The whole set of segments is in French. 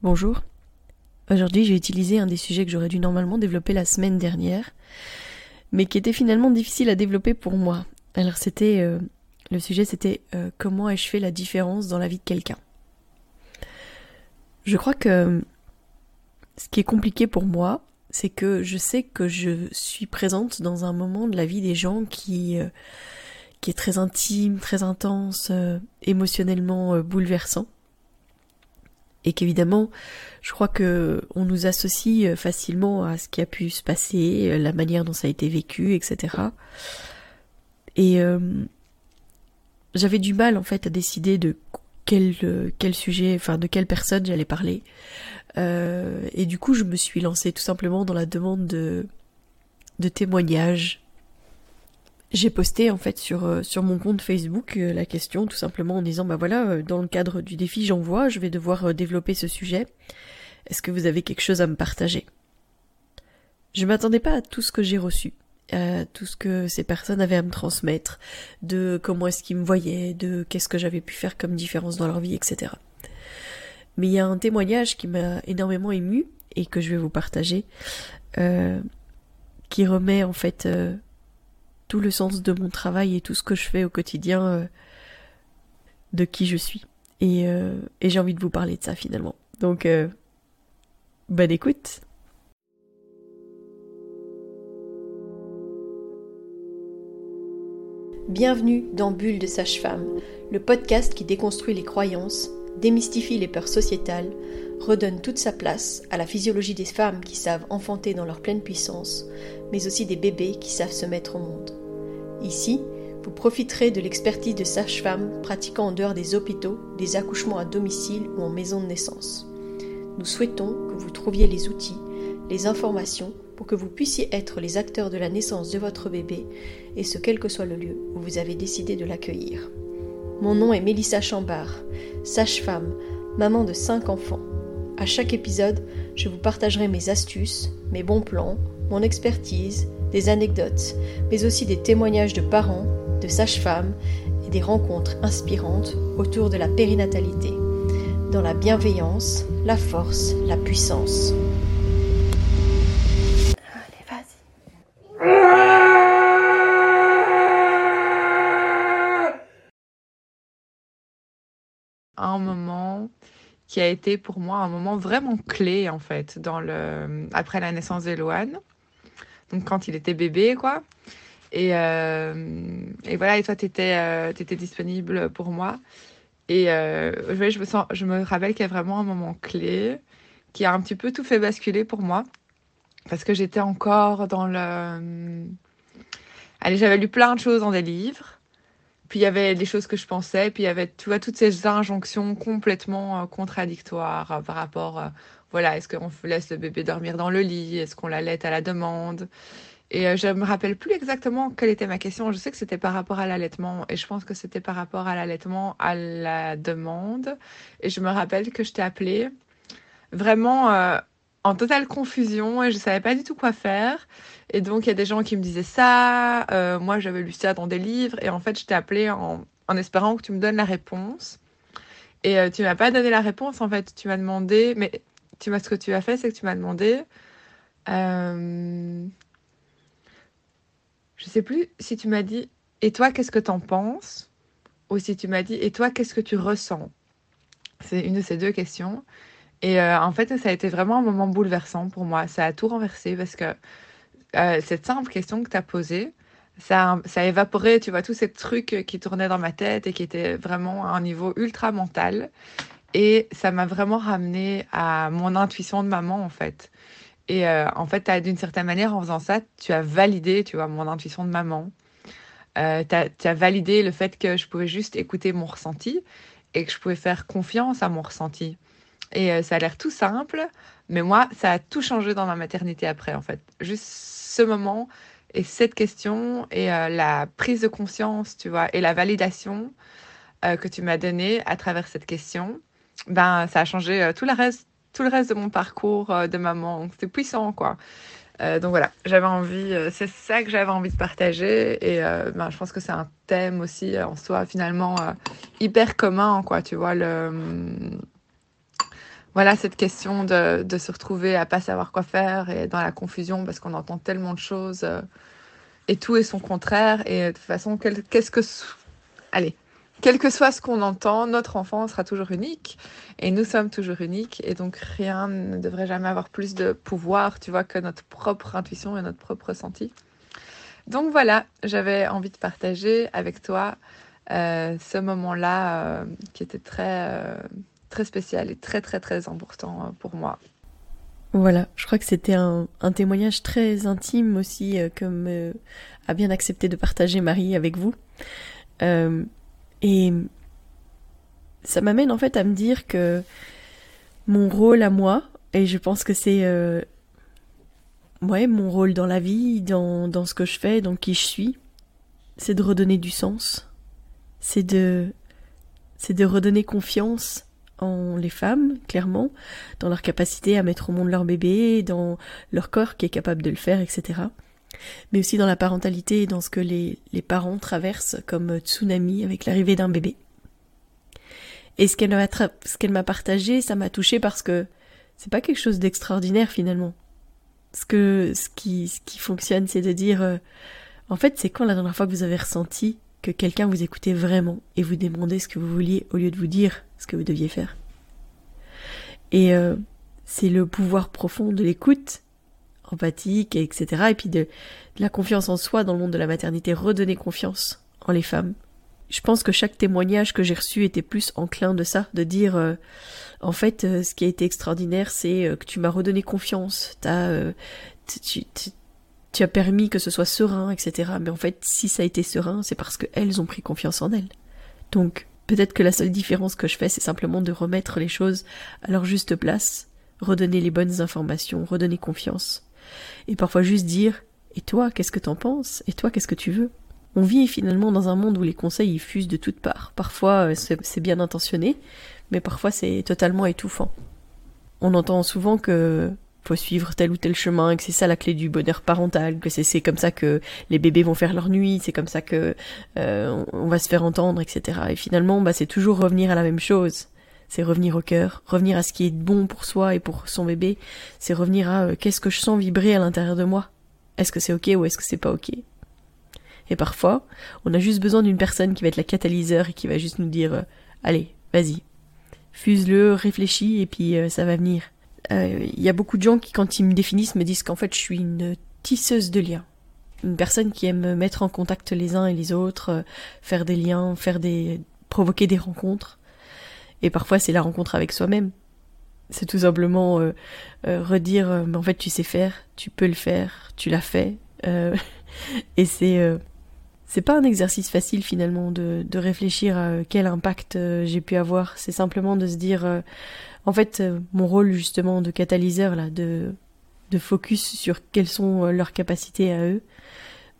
Bonjour. Aujourd'hui, j'ai utilisé un des sujets que j'aurais dû normalement développer la semaine dernière, mais qui était finalement difficile à développer pour moi. Alors c'était euh, le sujet c'était euh, comment ai-je fait la différence dans la vie de quelqu'un? Je crois que ce qui est compliqué pour moi, c'est que je sais que je suis présente dans un moment de la vie des gens qui euh, qui est très intime, très intense, émotionnellement bouleversant et qu'évidemment, je crois que on nous associe euh, facilement à ce qui a pu se passer, euh, la manière dont ça a été vécu, etc. Et euh, j'avais du mal en fait à décider de quel sujet, enfin de quelle personne j'allais parler. et du coup, je me suis lancée tout simplement dans la demande de de témoignages j'ai posté en fait sur, euh, sur mon compte Facebook euh, la question tout simplement en disant bah voilà euh, dans le cadre du défi j'envoie je vais devoir développer ce sujet. Est-ce que vous avez quelque chose à me partager? Je m'attendais pas à tout ce que j'ai reçu à tout ce que ces personnes avaient à me transmettre de comment est-ce qu'ils me voyaient de qu'est-ce que j'avais pu faire comme différence dans leur vie etc mais il y a un témoignage qui m'a énormément ému et que je vais vous partager qui remet en fait tout le sens de mon travail et tout ce que je fais au quotidien euh, de qui je suis. Et, euh, et j'ai envie de vous parler de ça finalement. Donc, euh, bonne écoute. Bienvenue dans Bulle de Sage-Femme, le podcast qui déconstruit les croyances, démystifie les peurs sociétales, redonne toute sa place à la physiologie des femmes qui savent enfanter dans leur pleine puissance, mais aussi des bébés qui savent se mettre au monde. Ici, vous profiterez de l'expertise de sages-femmes pratiquant en dehors des hôpitaux, des accouchements à domicile ou en maison de naissance. Nous souhaitons que vous trouviez les outils, les informations pour que vous puissiez être les acteurs de la naissance de votre bébé, et ce quel que soit le lieu où vous avez décidé de l'accueillir. Mon nom est Mélissa Chambard, sage-femme, maman de 5 enfants. À chaque épisode, je vous partagerai mes astuces, mes bons plans, mon expertise, des anecdotes, mais aussi des témoignages de parents, de sages-femmes et des rencontres inspirantes autour de la périnatalité, dans la bienveillance, la force, la puissance. Allez, vas-y. Un moment qui a été pour moi un moment vraiment clé en fait dans le après la naissance d'Eloane donc quand il était bébé, quoi. Et, euh, voilà, et toi, tu étais, euh, disponible pour moi. Et euh, je, me sens, je me rappelle qu'il y a vraiment un moment clé qui a un petit peu tout fait basculer pour moi. Parce que j'étais encore dans le. Allez, j'avais lu plein de choses dans des livres. Puis il y avait des choses que je pensais. Puis il y avait tu vois, toutes ces injonctions complètement contradictoires par rapport voilà, est-ce qu'on laisse le bébé dormir dans le lit? Est-ce qu'on l'allait à la demande? Et euh, je me rappelle plus exactement quelle était ma question. Je sais que c'était par rapport à l'allaitement et je pense que c'était par rapport à l'allaitement à la demande. Et je me rappelle que je t'ai appelé vraiment euh, en totale confusion et je savais pas du tout quoi faire. Et donc il y a des gens qui me disaient ça. Euh, moi j'avais lu ça dans des livres et en fait je t'ai appelé en, en espérant que tu me donnes la réponse. Et tu m'as pas donné la réponse en fait. Tu m'as demandé, mais tu vois, ce que tu as fait, c'est que tu m'as demandé. Euh, je sais plus si tu m'as dit Et toi, qu'est-ce que tu en penses? Ou si tu m'as dit Et toi, qu'est-ce que tu ressens? C'est une de ces deux questions. Et euh, en fait, ça a été vraiment un moment bouleversant pour moi. Ça a tout renversé parce que euh, cette simple question que tu as posée, ça, ça a évaporé, tu vois, tous ces trucs qui tournaient dans ma tête et qui étaient vraiment à un niveau ultra mental. Et ça m'a vraiment ramené à mon intuition de maman, en fait. Et euh, en fait, d'une certaine manière, en faisant ça, tu as validé, tu vois, mon intuition de maman. Euh, tu as, validé le fait que je pouvais juste écouter mon ressenti et que je pouvais faire confiance à mon ressenti. Et euh, ça a l'air tout simple, mais moi, ça a tout changé dans ma maternité après, en fait. Juste ce moment et cette question et la prise de conscience, tu vois, et la validation que tu m'as donnée à travers cette question ben, ça a changé euh, tout, le reste, tout le reste de mon parcours euh, de maman. C'était puissant, quoi. Euh, donc voilà, j'avais envie, c'est ça que j'avais envie de partager et ben, je pense que c'est un thème aussi en soi finalement hyper commun, quoi, tu vois, le... voilà cette question de, de, se retrouver à pas savoir quoi faire et dans la confusion parce qu'on entend tellement de choses et tout est son contraire. Et de toute façon, qu'est-ce que. Allez, quel que soit ce qu'on entend, notre enfant sera toujours unique et nous sommes toujours uniques et donc rien ne devrait jamais avoir plus de pouvoir, tu vois, que notre propre intuition et notre propre ressenti. Donc voilà, j'avais envie de partager avec toi euh, ce moment-là euh, qui était très, euh, très spécial et très très très important pour moi. Voilà, je crois que c'était un, témoignage très intime aussi, comme a bien accepté de partager Marie avec vous. Et ça m'amène en fait à me dire que mon rôle à moi, et je pense que c'est euh, ouais, mon rôle dans la vie, dans, dans ce que je fais, dans qui je suis, c'est de redonner du sens. C'est de c'est de redonner confiance en les femmes, clairement, dans leur capacité à mettre au monde leur bébé, dans leur corps qui est capable de le faire, etc mais aussi dans la parentalité et dans ce que les, parents traversent comme tsunami avec l'arrivée d'un bébé. Et ce qu'elle m'a, qu'elle m'a partagé, ça m'a touché parce que c'est pas quelque chose d'extraordinaire finalement. Ce que, ce qui, ce qui fonctionne, c'est de dire, euh, en fait, c'est quand la dernière fois que vous avez ressenti que quelqu'un vous écoutait vraiment et vous demandait ce que vous vouliez au lieu de vous dire ce que vous deviez faire. Et euh, c'est le pouvoir profond de l'écoute empathique, etc. Et puis de, la confiance en soi dans le monde de la maternité, redonner confiance en les femmes. Je pense que chaque témoignage que j'ai reçu était plus enclin de ça, de dire euh, en fait euh, ce qui a été extraordinaire c'est euh, que tu m'as redonné confiance, t'as, tu, tu, as permis que ce soit serein, etc. Mais en fait si ça a été serein c'est parce qu'elles ont pris confiance en elles. Donc peut-être que la seule différence que je fais c'est simplement de remettre les choses à leur juste place, redonner les bonnes informations, redonner confiance et parfois juste dire Et toi, qu'est-ce que t'en penses? Et toi, qu'est-ce que tu veux? On vit finalement dans un monde où les conseils y fusent de toutes parts. Parfois, euh, c'est bien intentionné, mais parfois, c'est totalement étouffant. On entend souvent que faut suivre tel ou tel chemin, que c'est ça la clé du bonheur parental, que c'est comme ça que les bébés vont faire leur nuit, c'est comme ça que euh, on va se faire entendre, etc. Et finalement, bah, c'est toujours revenir à la même chose c'est revenir au cœur, revenir à ce qui est bon pour soi et pour son bébé, c'est revenir à euh, qu'est-ce que je sens vibrer à l'intérieur de moi? Est-ce que c'est ok ou est-ce que c'est pas ok? Et parfois, on a juste besoin d'une personne qui va être la catalyseur et qui va juste nous dire euh, allez, vas-y, fuse-le, réfléchis et puis euh, ça va venir. Il y a beaucoup de gens qui, quand ils me définissent, me disent qu'en fait je suis une tisseuse de liens. Une personne qui aime mettre en contact les uns et les autres, faire des liens, faire des provoquer des rencontres. Et parfois, c'est la rencontre avec soi-même. C'est tout simplement euh, euh, redire, euh, en fait, tu sais faire, tu peux le faire, tu l'as fait. et c'est c'est pas un exercice facile finalement de, de réfléchir à quel impact j'ai pu avoir. C'est simplement de se dire, en fait, mon rôle justement de catalyseur là, de de focus sur quelles sont leurs capacités à eux.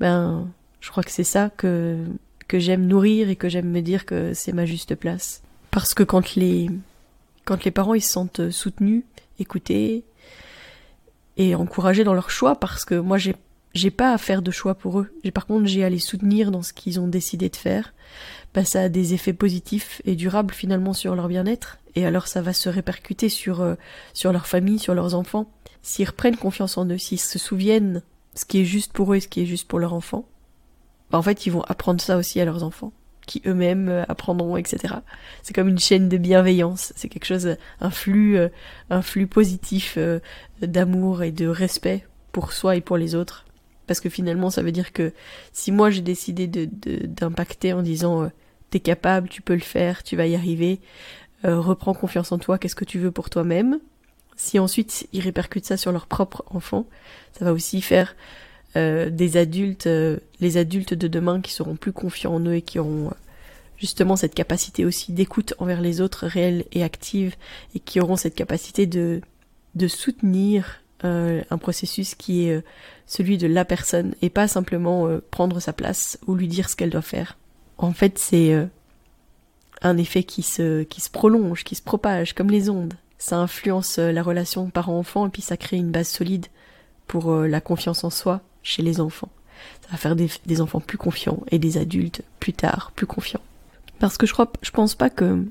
Ben, je crois que c'est ça que que j'aime nourrir et que j'aime me dire que c'est ma juste place. Parce que quand les, quand les parents ils se sentent soutenus, écoutés et encouragés dans leur choix, parce que moi j'ai j'ai pas à faire de choix pour eux. J'ai par contre j'ai à les soutenir dans ce qu'ils ont décidé de faire. Bah, ça a des effets positifs et durables finalement sur leur bien-être. Et alors ça va se répercuter sur euh, sur leur famille, sur leurs enfants. S'ils reprennent confiance en eux, s'ils se souviennent ce qui est juste pour eux et ce qui est juste pour leur enfant, bah, en fait ils vont apprendre ça aussi à leurs enfants qui eux-mêmes euh, apprendront, etc. C'est comme une chaîne de bienveillance. C'est quelque chose, un flux, euh, un flux positif euh, d'amour et de respect pour soi et pour les autres. Parce que finalement, ça veut dire que si moi j'ai décidé de d'impacter en disant t'es capable, tu peux le faire, tu vas y arriver, reprends confiance en toi, qu'est-ce que tu veux pour toi-même? Si ensuite ils répercutent ça sur leur propre enfant, ça va aussi faire euh, des adultes, euh, les adultes de demain qui seront plus confiants en eux et qui auront euh, justement cette capacité aussi d'écoute envers les autres réelle et active et qui auront cette capacité de, de soutenir un processus qui est celui de la personne et pas simplement prendre sa place ou lui dire ce qu'elle doit faire. En fait, c'est un effet qui se, qui se prolonge, qui se propage comme les ondes. Ça influence la relation parent-enfant et puis ça crée une base solide pour la confiance en soi chez les enfants. Ça va faire des, enfants plus confiants et des adultes plus tard plus confiants. Parce que je crois, je pense pas que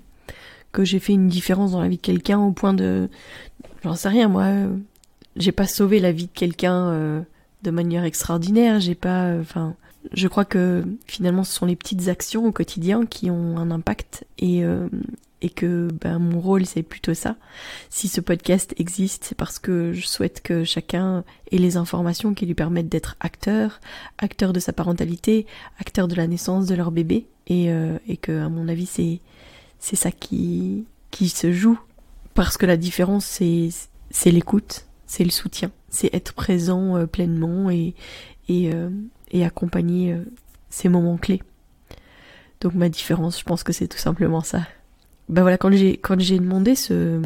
que j'ai fait une différence dans la vie de quelqu'un au point de, j'en sais rien moi, j'ai pas sauvé la vie de quelqu'un euh, de manière extraordinaire, j'ai pas, euh, enfin, je crois que finalement ce sont les petites actions au quotidien qui ont un impact et euh, et que ben, mon rôle c'est plutôt ça. Si ce podcast existe, c'est parce que je souhaite que chacun ait les informations qui lui permettent d'être acteur, acteur de sa parentalité, acteur de la naissance de leur bébé et, et que à mon avis c'est c'est ça qui qui se joue parce que la différence c'est c'est l'écoute, c'est le soutien, c'est être présent euh, pleinement et, et, euh, et accompagner euh, ces moments clés. Donc ma différence, je pense que c'est tout simplement ça. Ben voilà, quand j'ai quand j'ai demandé ce,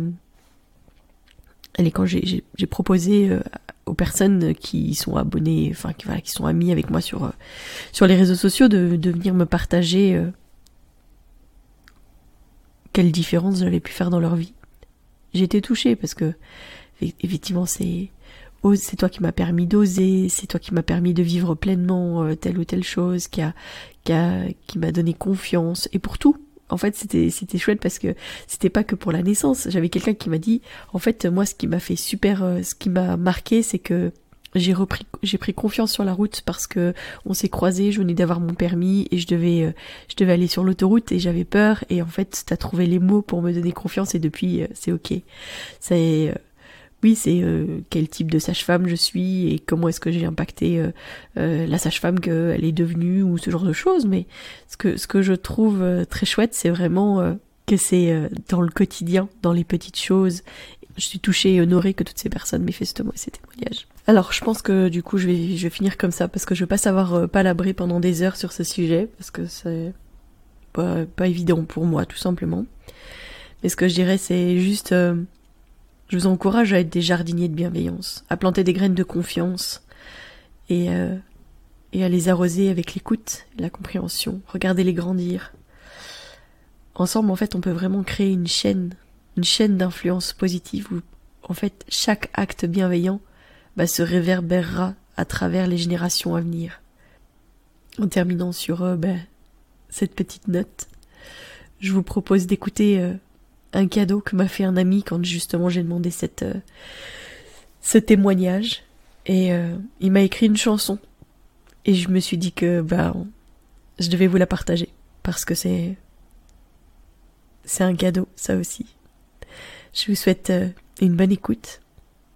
allez, quand j'ai j'ai proposé aux personnes qui sont abonnées, enfin qui voilà, qui sont amis avec moi sur sur les réseaux sociaux de, de venir me partager quelle différence j'avais pu faire dans leur vie. J'ai été touchée parce que effectivement c'est c'est toi qui m'as permis d'oser, c'est toi qui m'as permis de vivre pleinement euh, telle ou telle chose, qui a, qui a, qui m'a donné confiance et pour tout. En fait, c'était c'était chouette parce que c'était pas que pour la naissance. J'avais quelqu'un qui m'a dit, en fait, moi, ce qui m'a fait super, euh, ce qui m'a marqué, c'est que j'ai repris j'ai pris confiance sur la route parce que on s'est croisés, je venais d'avoir mon permis et je devais euh, je devais aller sur l'autoroute et j'avais peur et en fait t'as trouvé les mots pour me donner confiance et depuis c'est ok. C'est oui, c'est euh, quel type de sage-femme je suis et comment est-ce que j'ai impacté euh, euh, la sage-femme qu'elle est devenue ou ce genre de choses. Mais ce que, ce que je trouve très chouette, c'est vraiment que c'est dans le quotidien, dans les petites choses. Je suis touchée et honorée que toutes ces personnes m'aient fait ce, ces témoignages. Alors, je pense que du coup, je vais, je vais finir comme ça parce que je veux pas savoir palabrer pendant des heures sur ce sujet parce que c'est pas, pas évident pour moi, tout simplement. Mais ce que je dirais, c'est juste je vous encourage à être des jardiniers de bienveillance, à planter des graines de confiance et, euh, et à les arroser avec l'écoute la compréhension. Regardez-les grandir. Ensemble, en fait, on peut vraiment créer une chaîne, une chaîne d'influence positive où, en fait, chaque acte bienveillant bah, se réverbérera à travers les générations à venir. En terminant sur euh, bah, cette petite note, je vous propose d'écouter euh, un cadeau que m'a fait un ami quand justement j'ai demandé cette, euh, ce témoignage. Et euh, il m'a écrit une chanson. Et je me suis dit que bah, je devais vous la partager. Parce que c'est. C'est un cadeau, ça aussi. Je vous souhaite euh, une bonne écoute.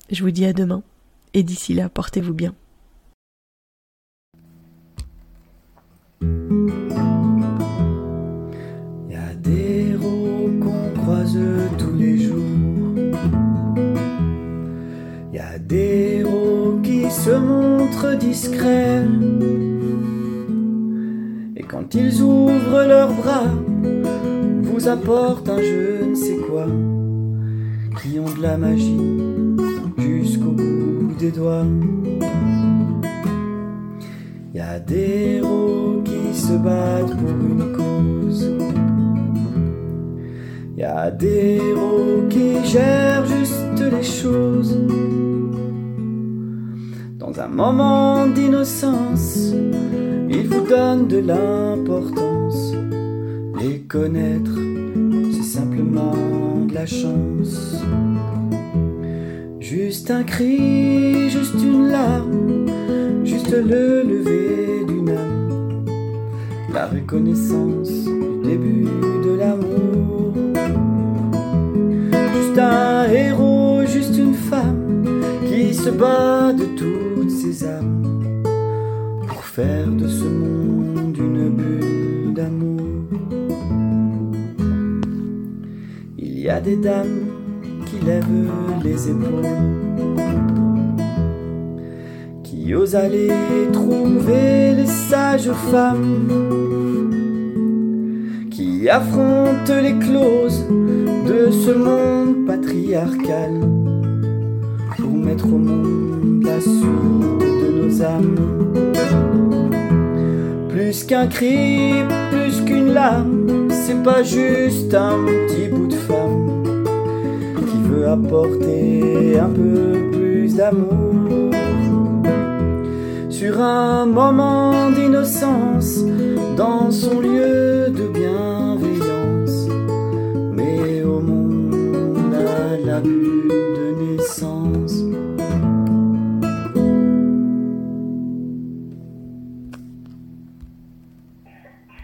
Je vous dis à demain. Et d'ici là, portez-vous bien. Discrets. Et quand ils ouvrent leurs bras, vous apportent un je ne sais quoi. Qui ont de la magie jusqu'au bout des doigts. Y a des héros qui se battent pour une cause y a des héros qui gèrent juste les choses. Dans un moment d'innocence, ils vous donnent de l'importance. Les connaître, c'est simplement de la chance. Juste un cri, juste une larme, juste le lever d'une âme. La reconnaissance du début de l'amour un héros, juste une femme qui se bat de toutes ses âmes pour faire de ce monde une bulle d'amour. Il y a des dames qui lèvent les épaules, qui osent aller trouver les sages femmes, qui affrontent les clauses de ce monde patriarcal au monde la suite de nos âmes. Plus qu'un cri, plus qu'une larme, c'est pas juste un petit bout de femme qui veut apporter un peu plus d'amour. Sur un moment d'innocence, dans son lieu de bienveillance, mais abus de naissance.